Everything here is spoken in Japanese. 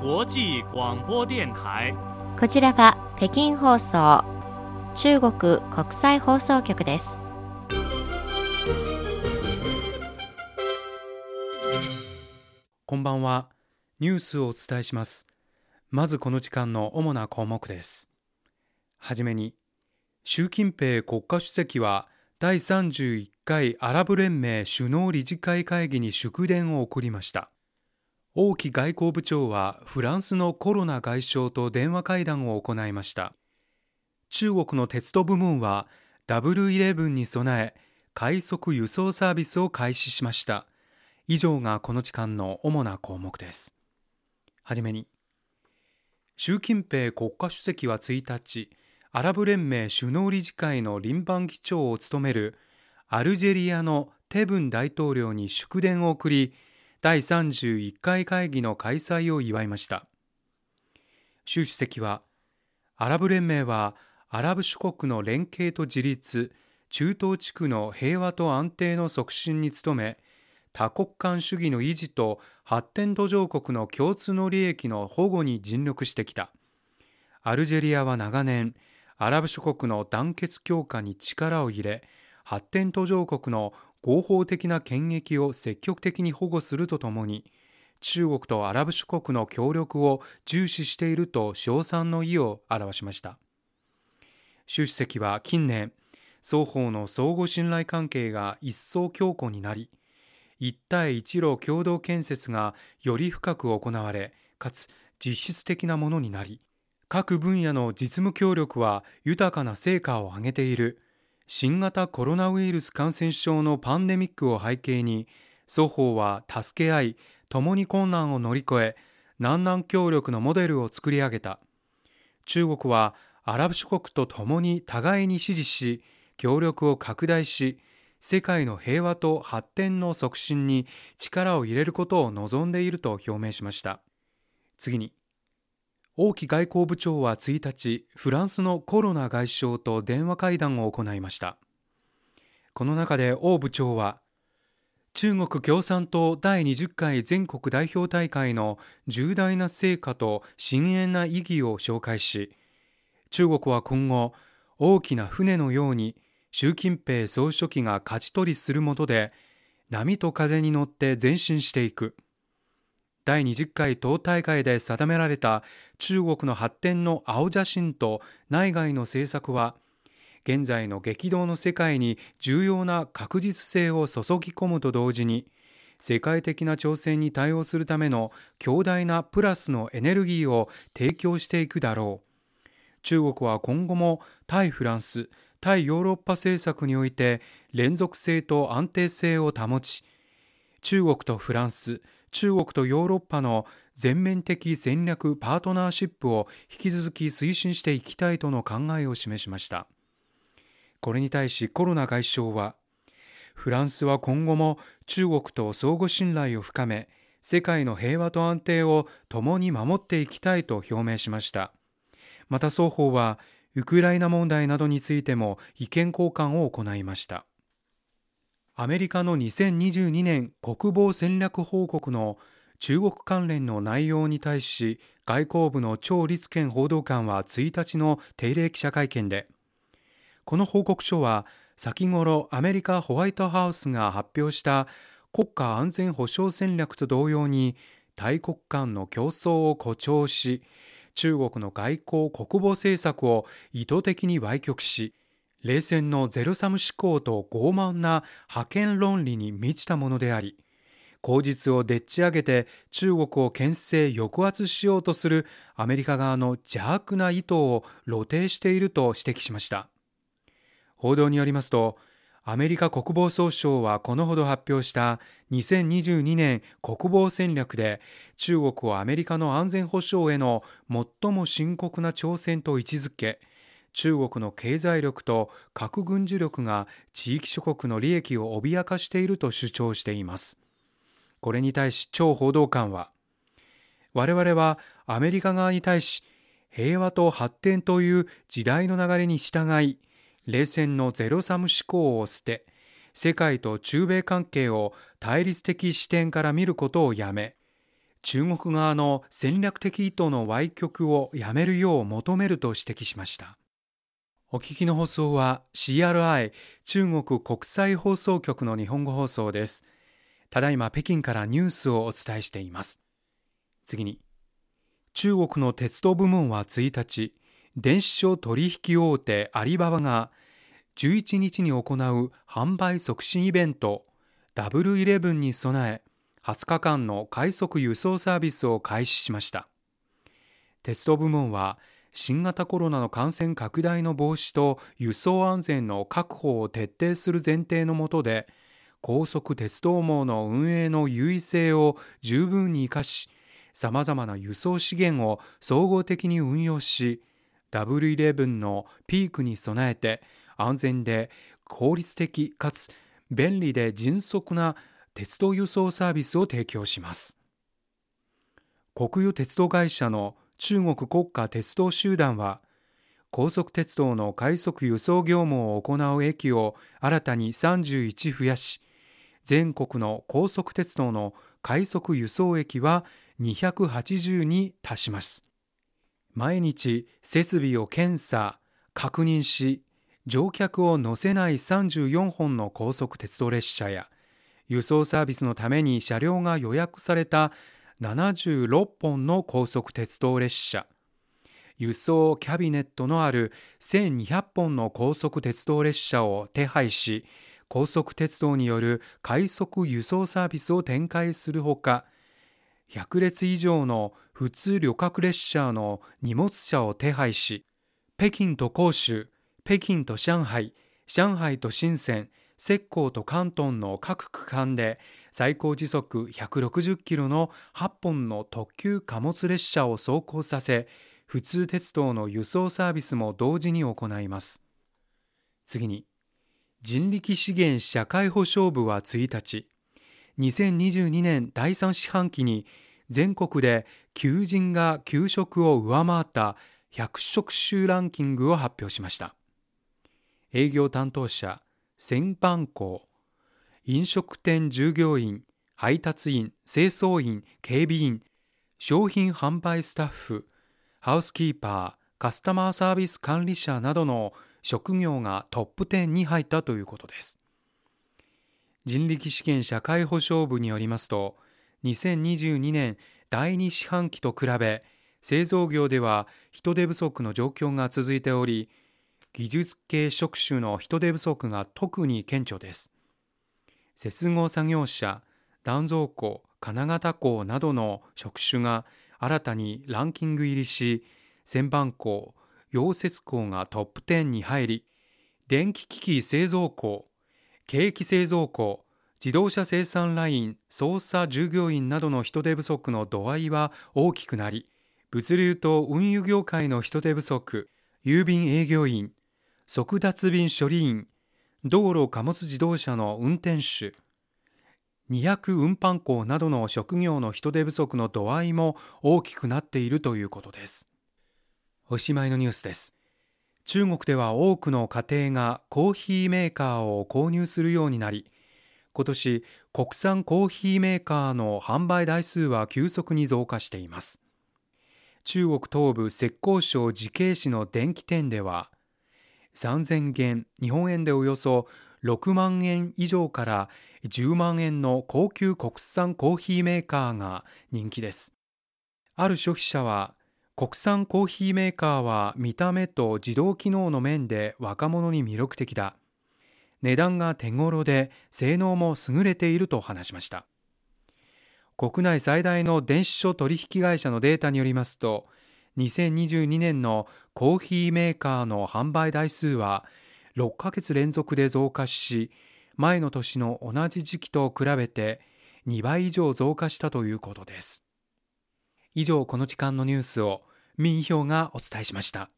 国際广播電台。こちらは北京放送中国国際放送局です。こんばんは。ニュースをお伝えします。まずこの時間の主な項目です。はじめに習近平国家主席は第31回アラブ連盟首脳理事会会議に祝電を送りました王毅外交部長はフランスのコロナ外相と電話会談を行いました。中国の鉄道部門は W11 に備え快速輸送サービスを開始しました。以上がこの時間の主な項目です。はじめに習近平国家主席は1日アラブ連盟首脳理事会の臨番議長を務めるアルジェリアのテブン大統領に祝電を送り第31回会議の開催を祝いました。習主席はアラブ連盟はアラブ諸国の連携と自立中東地区の平和と安定の促進に努め多国間主義の維持と発展途上国の共通の利益の保護に尽力してきた。アルジェリアは長年アラブ諸国の団結強化に力を入れ発展途上国の合法的な権益を積極的に保護するとともに中国とアラブ諸国の協力を重視していると称賛の意を表しました。習主席は近年双方の相互信頼関係が一層強固になり一帯一路共同建設がより深く行われかつ実質的なものになり各分野の実務協力は豊かな成果を上げている。新型コロナウイルス感染症のパンデミックを背景に双方は助け合い共に困難を乗り越え南南協力のモデルを作り上げた。中国はアラブ諸国と共に互いに支持し協力を拡大し世界の平和と発展の促進に力を入れることを望んでいると表明しました。次に王毅外交部長は1日フランスのコロナ外相と電話会談を行いました。この中で王部長は中国共産党第20回全国代表大会の重大な成果と深遠な意義を紹介し中国は今後大きな船のように習近平総書記が勝ち取りするもとで波と風に乗って前進していく。第20回党大会で定められた中国の発展の青写真と内外の政策は現在の激動の世界に重要な確実性を注ぎ込むと同時に世界的な挑戦に対応するための強大なプラスのエネルギーを提供していくだろう。中国は今後も対フランス対ヨーロッパ政策において連続性と安定性を保ち中国とフランス中国とヨーロッパの全面的戦略パートナーシップを引き続き推進していきたいとの考えを示しました。これに対しコロナ外相はフランスは今後も中国と相互信頼を深め世界の平和と安定を共に守っていきたいと表明しました。また双方はウクライナ問題などについても意見交換を行いました。アメリカの2022年国防戦略報告の中国関連の内容に対し外交部の張立健報道官は1日の定例記者会見でこの報告書は先頃アメリカホワイトハウスが発表した国家安全保障戦略と同様に大国間の競争を誇張し中国の外交国防政策を意図的に歪曲し冷戦のゼロサム思考と傲慢な覇権論理に満ちたものであり口実をでっち上げて中国を牽制抑圧しようとするアメリカ側の邪悪な意図を露呈していると指摘しました。報道によりますとアメリカ国防総省はこのほど発表した2022年国防戦略で中国をアメリカの安全保障への最も深刻な挑戦と位置づけ中国の経済力と核軍事力が地域諸国の利益を脅かしていると主張しています。これに対し張報道官は我々はアメリカ側に対し平和と発展という時代の流れに従い冷戦のゼロサム思考を捨て世界と中米関係を対立的視点から見ることをやめ中国側の戦略的意図の歪曲をやめるよう求めると指摘しました。お聞きの放送は CRI 中国国際放送局の日本語放送です。ただいま北京からニュースをお伝えしています。次に中国の鉄道部門は1日電子書取引大手アリババが11日に行う販売促進イベントダブルイレブンに備え20日間の快速輸送サービスを開始しました。鉄道部門は新型コロナの感染拡大の防止と輸送安全の確保を徹底する前提の下で高速鉄道網の運営の優位性を十分に生かしさまざまな輸送資源を総合的に運用しダブルイレブンのピークに備えて安全で効率的かつ便利で迅速な鉄道輸送サービスを提供します。国有鉄道会社の中国国家鉄道集団は高速鉄道の快速輸送業務を行う駅を新たに31増やし全国の高速鉄道の快速輸送駅は280に達します。毎日設備を検査確認し乗客を乗せない34本の高速鉄道列車や輸送サービスのために車両が予約された76本の高速鉄道列車。輸送キャビネットのある1200本の高速鉄道列車を手配し高速鉄道による快速輸送サービスを展開するほか100列以上の普通旅客列車の荷物車を手配し北京と広州北京と上海、上海と深セン、浙江と広東の各区間で最高時速160キロの8本の特急貨物列車を走行させ、普通鉄道の輸送サービスも同時に行います。次に、人力資源社会保障部は1日、2022年第3四半期に全国で求人が給食を上回った100職種ランキングを発表しました。営業担当者、船番工、飲食店従業員、配達員、清掃員、警備員、商品販売スタッフ、ハウスキーパー、カスタマーサービス管理者などの職業がトップ10に入ったということです。人力試験社会保障部によりますと、2022年第2四半期と比べ、製造業では人手不足の状況が続いており、技術系職種の人手不足が特に顕著です。接合作業者、断蔵工、金型工などの職種が新たにランキング入りし、旋盤工、溶接工がトップ10に入り、電気機器製造工、景気製造工、自動車生産ライン、操作従業員などの人手不足の度合いは大きくなり、物流と運輸業界の人手不足、郵便営業員、速達便処理員、道路貨物自動車の運転手、200運搬工などの職業の人手不足の度合いも大きくなっているということです。おしまいのニュースです。中国では多くの家庭がコーヒーメーカーを購入するようになり、今年国産コーヒーメーカーの販売台数は急速に増加しています。中国東部浙江省慈恵市の電気店では、3000元日本円でおよそ6万円以上から10万円の高級国産コーヒーメーカーが人気です。ある消費者は国産コーヒーメーカーは見た目と自動機能の面で若者に魅力的だ。値段が手頃で性能も優れていると話しました。国内最大の電子書取引会社のデータによりますと2022年のコーヒーメーカーの販売台数は6ヶ月連続で増加し前の年の同じ時期と比べて2倍以上増加したということです。以上この時間のニュースを民票がお伝えしました。